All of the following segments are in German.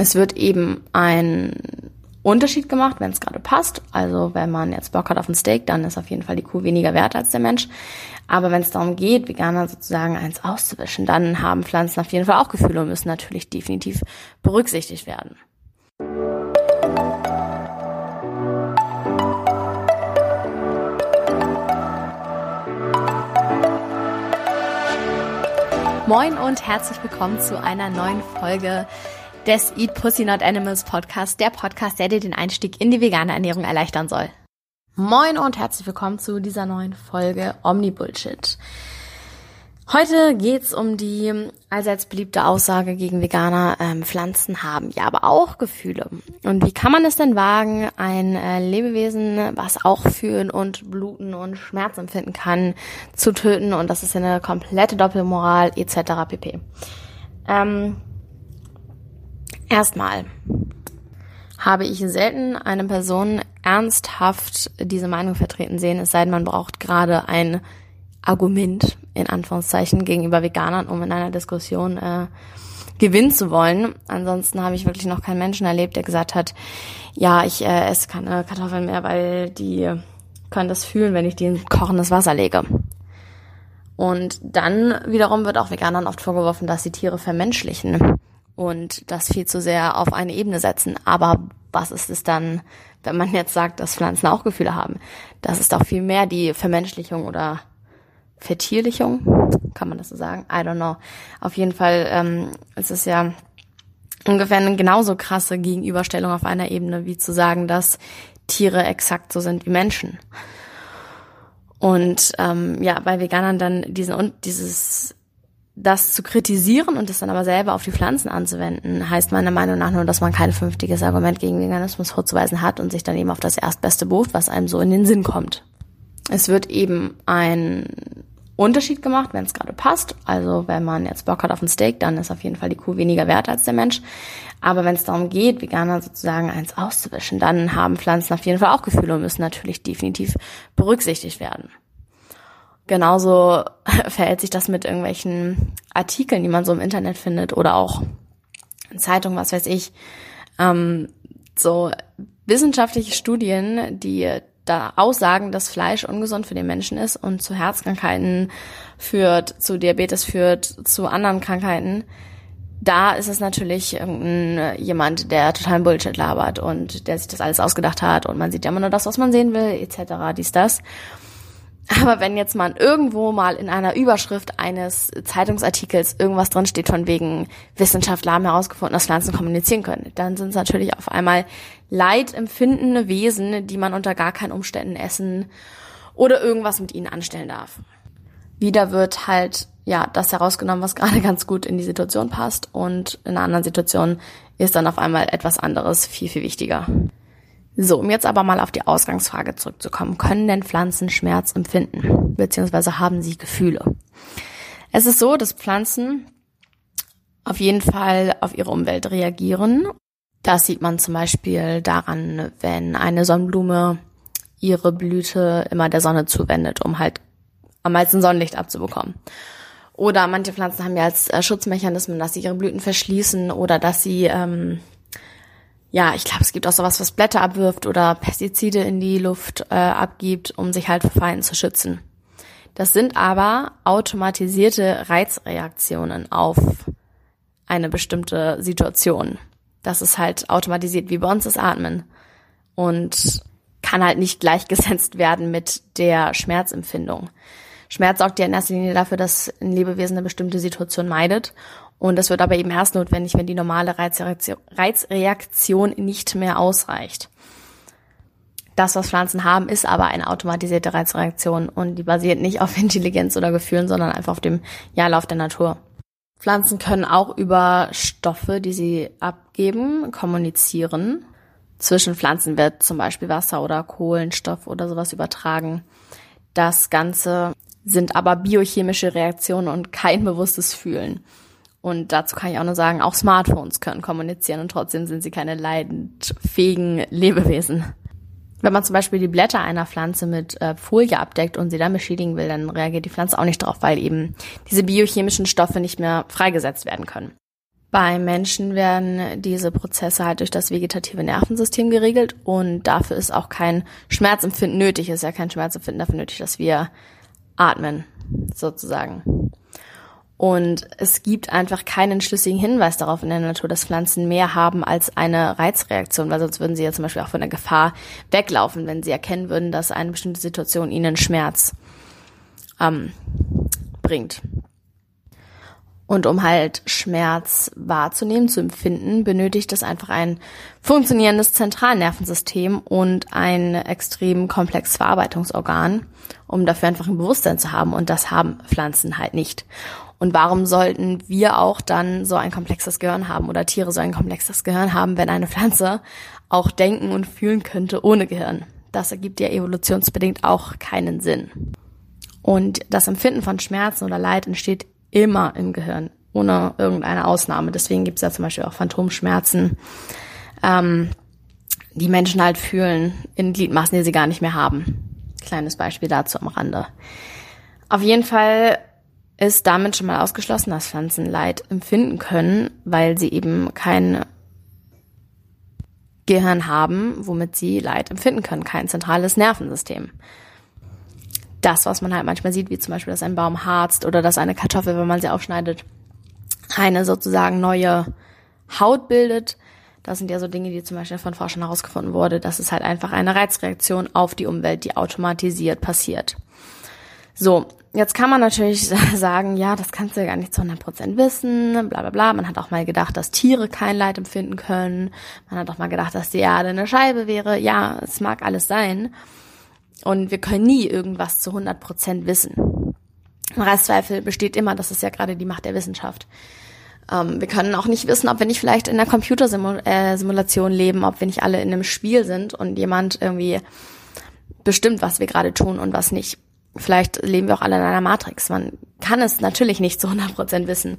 Es wird eben ein Unterschied gemacht, wenn es gerade passt. Also wenn man jetzt Bock hat auf ein Steak, dann ist auf jeden Fall die Kuh weniger wert als der Mensch. Aber wenn es darum geht, Veganer sozusagen eins auszuwischen, dann haben Pflanzen auf jeden Fall auch Gefühle und müssen natürlich definitiv berücksichtigt werden. Moin und herzlich willkommen zu einer neuen Folge des Eat Pussy Not Animals Podcast, der Podcast, der dir den Einstieg in die vegane Ernährung erleichtern soll. Moin und herzlich willkommen zu dieser neuen Folge Omni Bullshit. Heute geht's um die allseits beliebte Aussage gegen Veganer, ähm, Pflanzen haben ja aber auch Gefühle. Und wie kann man es denn wagen, ein äh, Lebewesen, was auch fühlen und bluten und Schmerz empfinden kann, zu töten? Und das ist eine komplette Doppelmoral etc. pp. Ähm, erstmal habe ich selten eine Person ernsthaft diese Meinung vertreten sehen, es sei denn, man braucht gerade ein Argument, in Anführungszeichen, gegenüber Veganern, um in einer Diskussion äh, gewinnen zu wollen. Ansonsten habe ich wirklich noch keinen Menschen erlebt, der gesagt hat, ja, ich äh, esse keine Kartoffeln mehr, weil die können das fühlen, wenn ich die in kochendes Wasser lege. Und dann wiederum wird auch Veganern oft vorgeworfen, dass sie Tiere vermenschlichen und das viel zu sehr auf eine Ebene setzen. Aber was ist es dann, wenn man jetzt sagt, dass Pflanzen auch Gefühle haben? Das ist doch viel mehr die Vermenschlichung oder Vertierlichung, kann man das so sagen? I don't know. Auf jeden Fall ähm, es ist ja ungefähr eine genauso krasse Gegenüberstellung auf einer Ebene, wie zu sagen, dass Tiere exakt so sind wie Menschen. Und ähm, ja, bei Veganern dann diesen und dieses das zu kritisieren und es dann aber selber auf die Pflanzen anzuwenden, heißt meiner Meinung nach nur, dass man kein vernünftiges Argument gegen Veganismus vorzuweisen hat und sich dann eben auf das erstbeste beruft, was einem so in den Sinn kommt. Es wird eben ein Unterschied gemacht, wenn es gerade passt. Also wenn man jetzt Bock hat auf ein Steak, dann ist auf jeden Fall die Kuh weniger wert als der Mensch. Aber wenn es darum geht, Veganer sozusagen eins auszuwischen, dann haben Pflanzen auf jeden Fall auch Gefühle und müssen natürlich definitiv berücksichtigt werden. Genauso verhält sich das mit irgendwelchen Artikeln, die man so im Internet findet oder auch in Zeitungen, was weiß ich. Ähm, so wissenschaftliche Studien, die da aussagen, dass Fleisch ungesund für den Menschen ist und zu Herzkrankheiten führt, zu Diabetes führt, zu anderen Krankheiten, da ist es natürlich irgendein jemand, der totalen Bullshit labert und der sich das alles ausgedacht hat und man sieht ja immer nur das, was man sehen will, etc., dies, das. Aber wenn jetzt man irgendwo mal in einer Überschrift eines Zeitungsartikels irgendwas drinsteht von wegen Wissenschaftler haben herausgefunden, dass Pflanzen kommunizieren können, dann sind es natürlich auf einmal leidempfindende Wesen, die man unter gar keinen Umständen essen oder irgendwas mit ihnen anstellen darf. Wieder wird halt ja das herausgenommen, was gerade ganz gut in die Situation passt und in einer anderen Situation ist dann auf einmal etwas anderes viel, viel wichtiger. So, um jetzt aber mal auf die Ausgangsfrage zurückzukommen. Können denn Pflanzen Schmerz empfinden? Beziehungsweise haben sie Gefühle? Es ist so, dass Pflanzen auf jeden Fall auf ihre Umwelt reagieren. Das sieht man zum Beispiel daran, wenn eine Sonnenblume ihre Blüte immer der Sonne zuwendet, um halt am meisten Sonnenlicht abzubekommen. Oder manche Pflanzen haben ja als äh, Schutzmechanismen, dass sie ihre Blüten verschließen oder dass sie ähm, ja, ich glaube, es gibt auch sowas, was Blätter abwirft oder Pestizide in die Luft äh, abgibt, um sich halt vor Feinden zu schützen. Das sind aber automatisierte Reizreaktionen auf eine bestimmte Situation. Das ist halt automatisiert, wie bei uns das Atmen. Und kann halt nicht gleichgesetzt werden mit der Schmerzempfindung. Schmerz sorgt ja in erster Linie dafür, dass ein Lebewesen eine bestimmte Situation meidet und das wird aber eben erst notwendig, wenn die normale Reizreaktion, nicht mehr ausreicht. Das, was Pflanzen haben, ist aber eine automatisierte Reizreaktion und die basiert nicht auf Intelligenz oder Gefühlen, sondern einfach auf dem ja, Lauf der Natur. Pflanzen können auch über Stoffe, die sie abgeben, kommunizieren. Zwischen Pflanzen wird zum Beispiel Wasser oder Kohlenstoff oder sowas übertragen. Das Ganze sind aber biochemische Reaktionen und kein bewusstes Fühlen. Und dazu kann ich auch nur sagen, auch Smartphones können kommunizieren und trotzdem sind sie keine leidensfähigen Lebewesen. Wenn man zum Beispiel die Blätter einer Pflanze mit äh, Folie abdeckt und sie dann beschädigen will, dann reagiert die Pflanze auch nicht drauf, weil eben diese biochemischen Stoffe nicht mehr freigesetzt werden können. Bei Menschen werden diese Prozesse halt durch das vegetative Nervensystem geregelt und dafür ist auch kein Schmerzempfinden nötig. Es ist ja kein Schmerzempfinden dafür nötig, dass wir atmen, sozusagen. Und es gibt einfach keinen schlüssigen Hinweis darauf in der Natur, dass Pflanzen mehr haben als eine Reizreaktion, weil sonst würden sie ja zum Beispiel auch von der Gefahr weglaufen, wenn sie erkennen würden, dass eine bestimmte Situation ihnen Schmerz ähm, bringt. Und um halt Schmerz wahrzunehmen, zu empfinden, benötigt es einfach ein funktionierendes Zentralnervensystem und ein extrem komplexes Verarbeitungsorgan, um dafür einfach ein Bewusstsein zu haben. Und das haben Pflanzen halt nicht. Und warum sollten wir auch dann so ein komplexes Gehirn haben oder Tiere so ein komplexes Gehirn haben, wenn eine Pflanze auch denken und fühlen könnte ohne Gehirn? Das ergibt ja evolutionsbedingt auch keinen Sinn. Und das Empfinden von Schmerzen oder Leid entsteht immer im Gehirn, ohne irgendeine Ausnahme. Deswegen gibt es ja zum Beispiel auch Phantomschmerzen, ähm, die Menschen halt fühlen in Gliedmaßen, die sie gar nicht mehr haben. Kleines Beispiel dazu am Rande. Auf jeden Fall ist damit schon mal ausgeschlossen, dass Pflanzen Leid empfinden können, weil sie eben kein Gehirn haben, womit sie Leid empfinden können, kein zentrales Nervensystem das, was man halt manchmal sieht, wie zum Beispiel, dass ein Baum harzt oder dass eine Kartoffel, wenn man sie aufschneidet, eine sozusagen neue Haut bildet. Das sind ja so Dinge, die zum Beispiel von Forschern herausgefunden wurde. Das ist halt einfach eine Reizreaktion auf die Umwelt, die automatisiert passiert. So, jetzt kann man natürlich sagen, ja, das kannst du ja gar nicht zu 100% wissen, bla bla bla. Man hat auch mal gedacht, dass Tiere kein Leid empfinden können. Man hat auch mal gedacht, dass die Erde eine Scheibe wäre. Ja, es mag alles sein. Und wir können nie irgendwas zu 100 Prozent wissen. Restzweifel besteht immer, das ist ja gerade die Macht der Wissenschaft. Ähm, wir können auch nicht wissen, ob wir nicht vielleicht in einer Computersimulation äh, leben, ob wir nicht alle in einem Spiel sind und jemand irgendwie bestimmt, was wir gerade tun und was nicht. Vielleicht leben wir auch alle in einer Matrix. Man kann es natürlich nicht zu 100 Prozent wissen.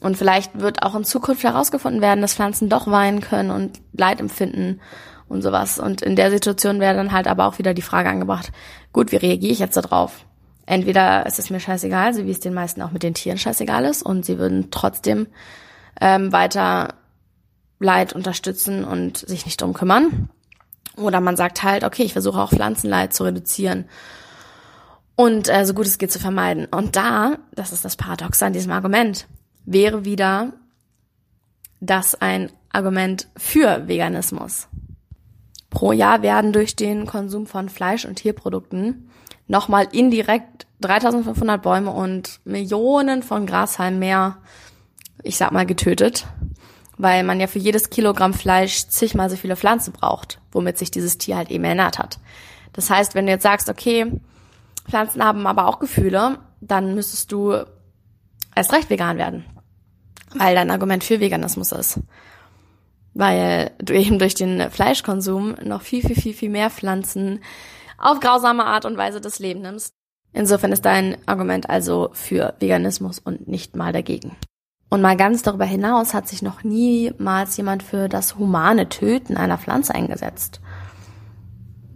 Und vielleicht wird auch in Zukunft herausgefunden werden, dass Pflanzen doch weinen können und Leid empfinden und sowas. Und in der Situation wäre dann halt aber auch wieder die Frage angebracht, gut, wie reagiere ich jetzt darauf? Entweder ist es mir scheißegal, so wie es den meisten auch mit den Tieren scheißegal ist, und sie würden trotzdem ähm, weiter Leid unterstützen und sich nicht drum kümmern. Oder man sagt halt, okay, ich versuche auch Pflanzenleid zu reduzieren und äh, so gut es geht zu vermeiden. Und da, das ist das Paradoxe an diesem Argument, wäre wieder das ein Argument für Veganismus. Pro Jahr werden durch den Konsum von Fleisch- und Tierprodukten nochmal indirekt 3500 Bäume und Millionen von Grashalmen mehr, ich sag mal, getötet, weil man ja für jedes Kilogramm Fleisch zigmal so viele Pflanzen braucht, womit sich dieses Tier halt eben ernährt hat. Das heißt, wenn du jetzt sagst, okay, Pflanzen haben aber auch Gefühle, dann müsstest du erst recht vegan werden, weil dein Argument für Veganismus ist weil du eben durch den Fleischkonsum noch viel, viel, viel, viel mehr Pflanzen auf grausame Art und Weise das Leben nimmst. Insofern ist dein Argument also für Veganismus und nicht mal dagegen. Und mal ganz darüber hinaus hat sich noch niemals jemand für das humane Töten einer Pflanze eingesetzt.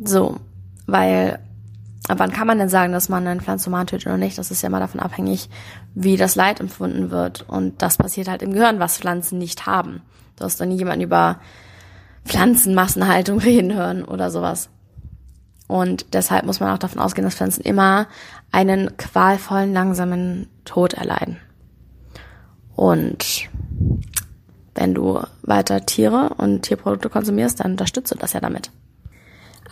So, weil wann kann man denn sagen, dass man eine Pflanze human tötet oder nicht? Das ist ja immer davon abhängig, wie das Leid empfunden wird. Und das passiert halt im Gehirn, was Pflanzen nicht haben. Du hast doch nie jemanden über Pflanzenmassenhaltung reden hören oder sowas. Und deshalb muss man auch davon ausgehen, dass Pflanzen immer einen qualvollen, langsamen Tod erleiden. Und wenn du weiter Tiere und Tierprodukte konsumierst, dann unterstützt du das ja damit.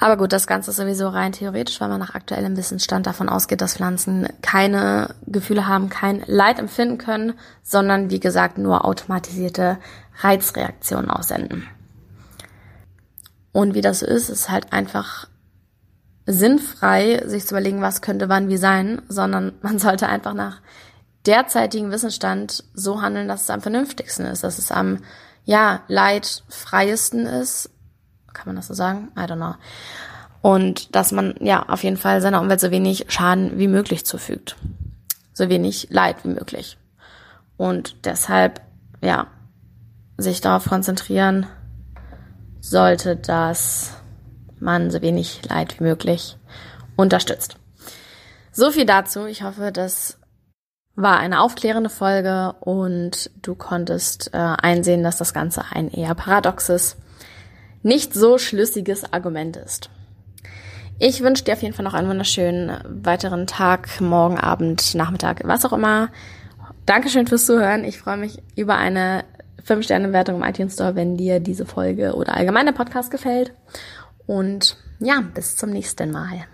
Aber gut, das Ganze ist sowieso rein theoretisch, weil man nach aktuellem Wissensstand davon ausgeht, dass Pflanzen keine Gefühle haben, kein Leid empfinden können, sondern wie gesagt nur automatisierte Reizreaktionen aussenden. Und wie das so ist, ist halt einfach sinnfrei, sich zu überlegen, was könnte wann wie sein, sondern man sollte einfach nach derzeitigen Wissensstand so handeln, dass es am vernünftigsten ist, dass es am ja leidfreiesten ist kann man das so sagen? I don't know. Und dass man ja auf jeden Fall seiner Umwelt so wenig Schaden wie möglich zufügt. So wenig Leid wie möglich. Und deshalb, ja, sich darauf konzentrieren sollte, dass man so wenig Leid wie möglich unterstützt. So viel dazu. Ich hoffe, das war eine aufklärende Folge und du konntest äh, einsehen, dass das Ganze ein eher paradoxes, nicht so schlüssiges Argument ist. Ich wünsche dir auf jeden Fall noch einen wunderschönen weiteren Tag, morgen, Abend, Nachmittag, was auch immer. Dankeschön fürs Zuhören. Ich freue mich über eine 5-Sterne-Wertung im iTunes Store, wenn dir diese Folge oder allgemein der Podcast gefällt. Und ja, bis zum nächsten Mal.